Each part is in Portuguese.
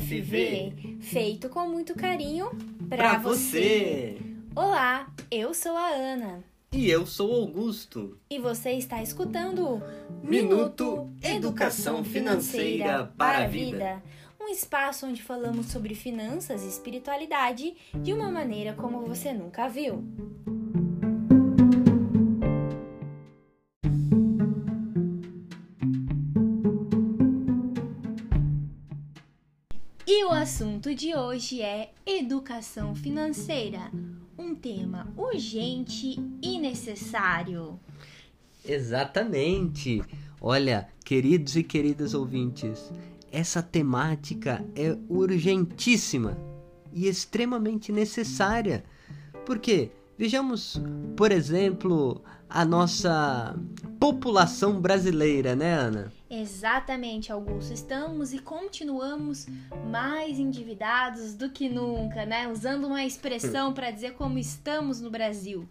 FV, feito com muito carinho Pra pra você. você. Olá, eu sou a Ana E eu sou Augusto. e você está escutando o Minuto Educação Financeira para a Vida. Um espaço onde falamos sobre finanças e espiritualidade de uma maneira como você nunca viu. De hoje é educação financeira, um tema urgente e necessário. Exatamente. Olha, queridos e queridas ouvintes, essa temática é urgentíssima e extremamente necessária. Por quê? Vejamos, por exemplo, a nossa população brasileira, né, Ana? Exatamente, Augusto. Estamos e continuamos mais endividados do que nunca, né? Usando uma expressão para dizer como estamos no Brasil.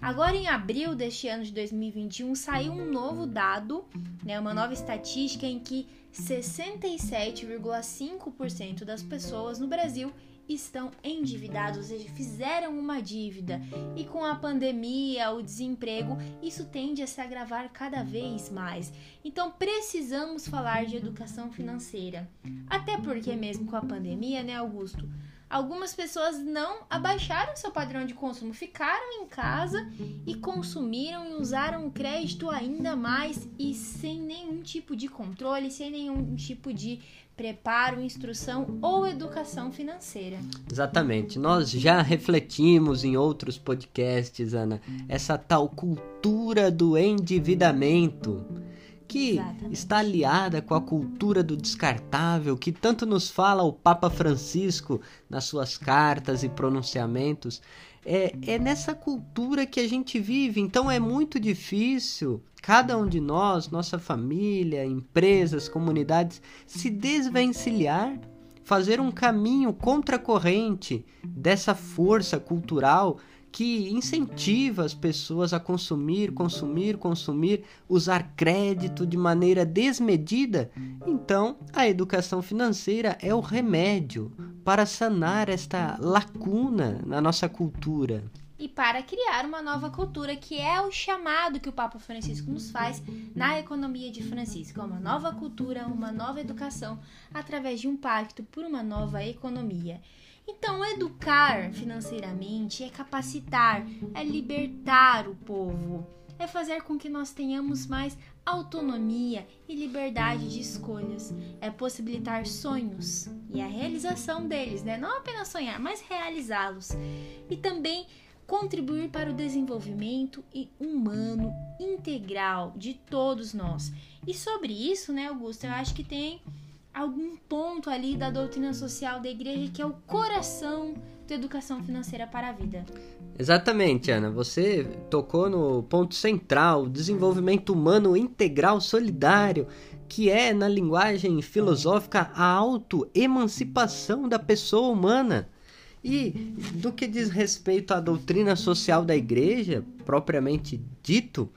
Agora, em abril deste ano de 2021, saiu um novo dado, né, uma nova estatística em que 67,5% das pessoas no Brasil estão endividadas, ou seja, fizeram uma dívida. E com a pandemia, o desemprego, isso tende a se agravar cada vez mais. Então, precisamos falar de educação financeira. Até porque, mesmo com a pandemia, né, Augusto? Algumas pessoas não abaixaram seu padrão de consumo, ficaram em casa e consumiram e usaram o crédito ainda mais e sem nenhum tipo de controle, sem nenhum tipo de preparo, instrução ou educação financeira. Exatamente. Nós já refletimos em outros podcasts, Ana, essa tal cultura do endividamento que Exatamente. está aliada com a cultura do descartável que tanto nos fala o Papa Francisco nas suas cartas e pronunciamentos. É, é nessa cultura que a gente vive, então é muito difícil cada um de nós, nossa família, empresas, comunidades, se desvencilhar fazer um caminho contracorrente dessa força cultural que incentiva as pessoas a consumir, consumir, consumir, usar crédito de maneira desmedida. Então, a educação financeira é o remédio para sanar esta lacuna na nossa cultura. E para criar uma nova cultura, que é o chamado que o Papa Francisco nos faz na economia de Francisco, uma nova cultura, uma nova educação, através de um pacto por uma nova economia. Então, educar financeiramente é capacitar, é libertar o povo, é fazer com que nós tenhamos mais autonomia e liberdade de escolhas, é possibilitar sonhos e a realização deles, né? Não apenas sonhar, mas realizá-los. E também contribuir para o desenvolvimento humano integral de todos nós. E sobre isso, né, Augusto, eu acho que tem algum ponto ali da doutrina social da igreja que é o coração da educação financeira para a vida. Exatamente, Ana. Você tocou no ponto central, desenvolvimento humano integral solidário, que é, na linguagem filosófica, a autoemancipação da pessoa humana. E do que diz respeito à doutrina social da igreja, propriamente dito,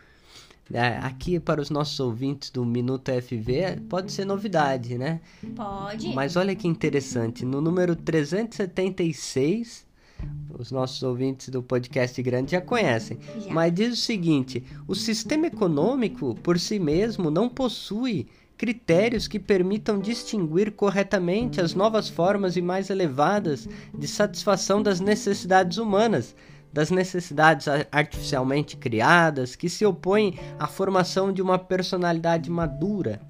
aqui para os nossos ouvintes do Minuto FV, pode ser novidade, né? Pode? Mas olha que interessante, no número 376, os nossos ouvintes do podcast grande já conhecem, Já. mas diz o seguinte: o sistema econômico por si mesmo não possui critérios que permitam distinguir corretamente as novas formas e mais elevadas de satisfação das necessidades humanas, das necessidades artificialmente criadas, que se opõem à formação de uma personalidade madura.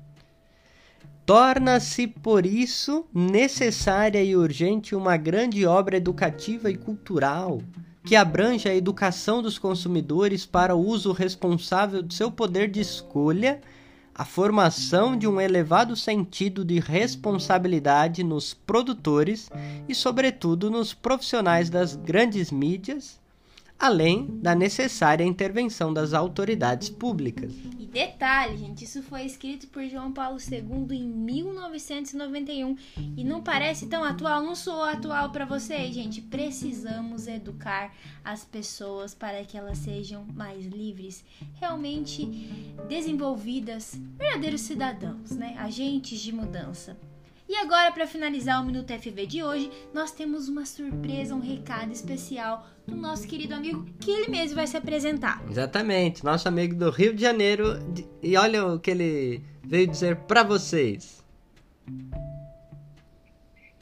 Torna-se, por isso, necessária e urgente uma grande obra educativa e cultural que abrange a educação dos consumidores para o uso responsável do seu poder de escolha, a formação de um elevado sentido de responsabilidade nos produtores e, sobretudo, nos profissionais das grandes mídias, além da necessária intervenção das autoridades públicas. E detalhe, gente, isso foi escrito por João Paulo II em 1991 e não parece tão atual, não sou atual para vocês, gente. Precisamos educar as pessoas para que elas sejam mais livres, realmente desenvolvidas, verdadeiros cidadãos, né? Agentes de mudança. E agora, para finalizar o Minuto FV de hoje, nós temos uma surpresa, um recado especial do nosso querido amigo que ele mesmo vai se apresentar. Exatamente, nosso amigo do Rio de Janeiro. E olha o que ele veio dizer para vocês.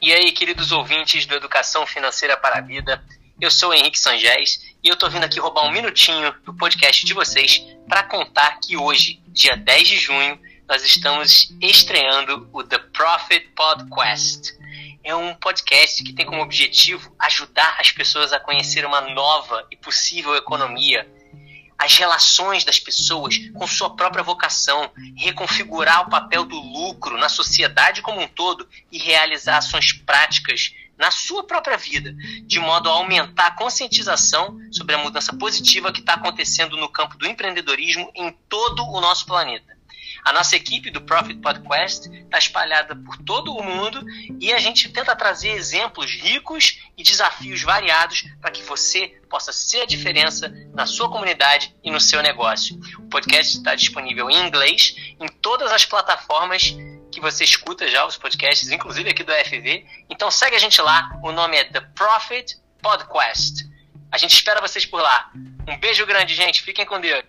E aí, queridos ouvintes do Educação Financeira para a Vida, eu sou o Henrique Sangés e eu tô vindo aqui roubar um minutinho do podcast de vocês para contar que hoje, dia 10 de junho, nós estamos estreando o The Profit Podcast. É um podcast que tem como objetivo ajudar as pessoas a conhecer uma nova e possível economia, as relações das pessoas com sua própria vocação, reconfigurar o papel do lucro na sociedade como um todo e realizar ações práticas na sua própria vida, de modo a aumentar a conscientização sobre a mudança positiva que está acontecendo no campo do empreendedorismo em todo o nosso planeta. A nossa equipe do Profit Podcast está espalhada por todo o mundo e a gente tenta trazer exemplos ricos e desafios variados para que você possa ser a diferença na sua comunidade e no seu negócio. O podcast está disponível em inglês em todas as plataformas que você escuta já os podcasts, inclusive aqui do FV. Então segue a gente lá, o nome é The Profit Podcast. A gente espera vocês por lá. Um beijo grande, gente. Fiquem com Deus.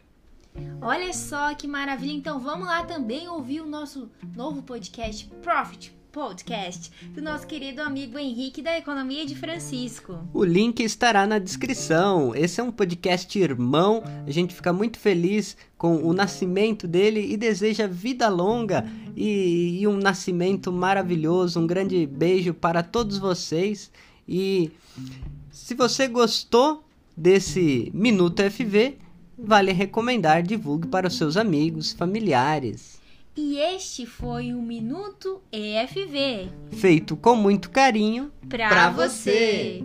Olha só que maravilha! Então vamos lá também ouvir o nosso novo podcast Profit Podcast do nosso querido amigo Henrique da Economia de Francisco. O link estará na descrição. Esse é um podcast irmão. A gente fica muito feliz com o nascimento dele e deseja vida longa e, e um nascimento maravilhoso. Um grande beijo para todos vocês. E se você gostou desse Minuto FV, vale recomendar, divulgue para os seus amigos, familiares. E este foi o Minuto EFV. Feito com muito carinho para você. você.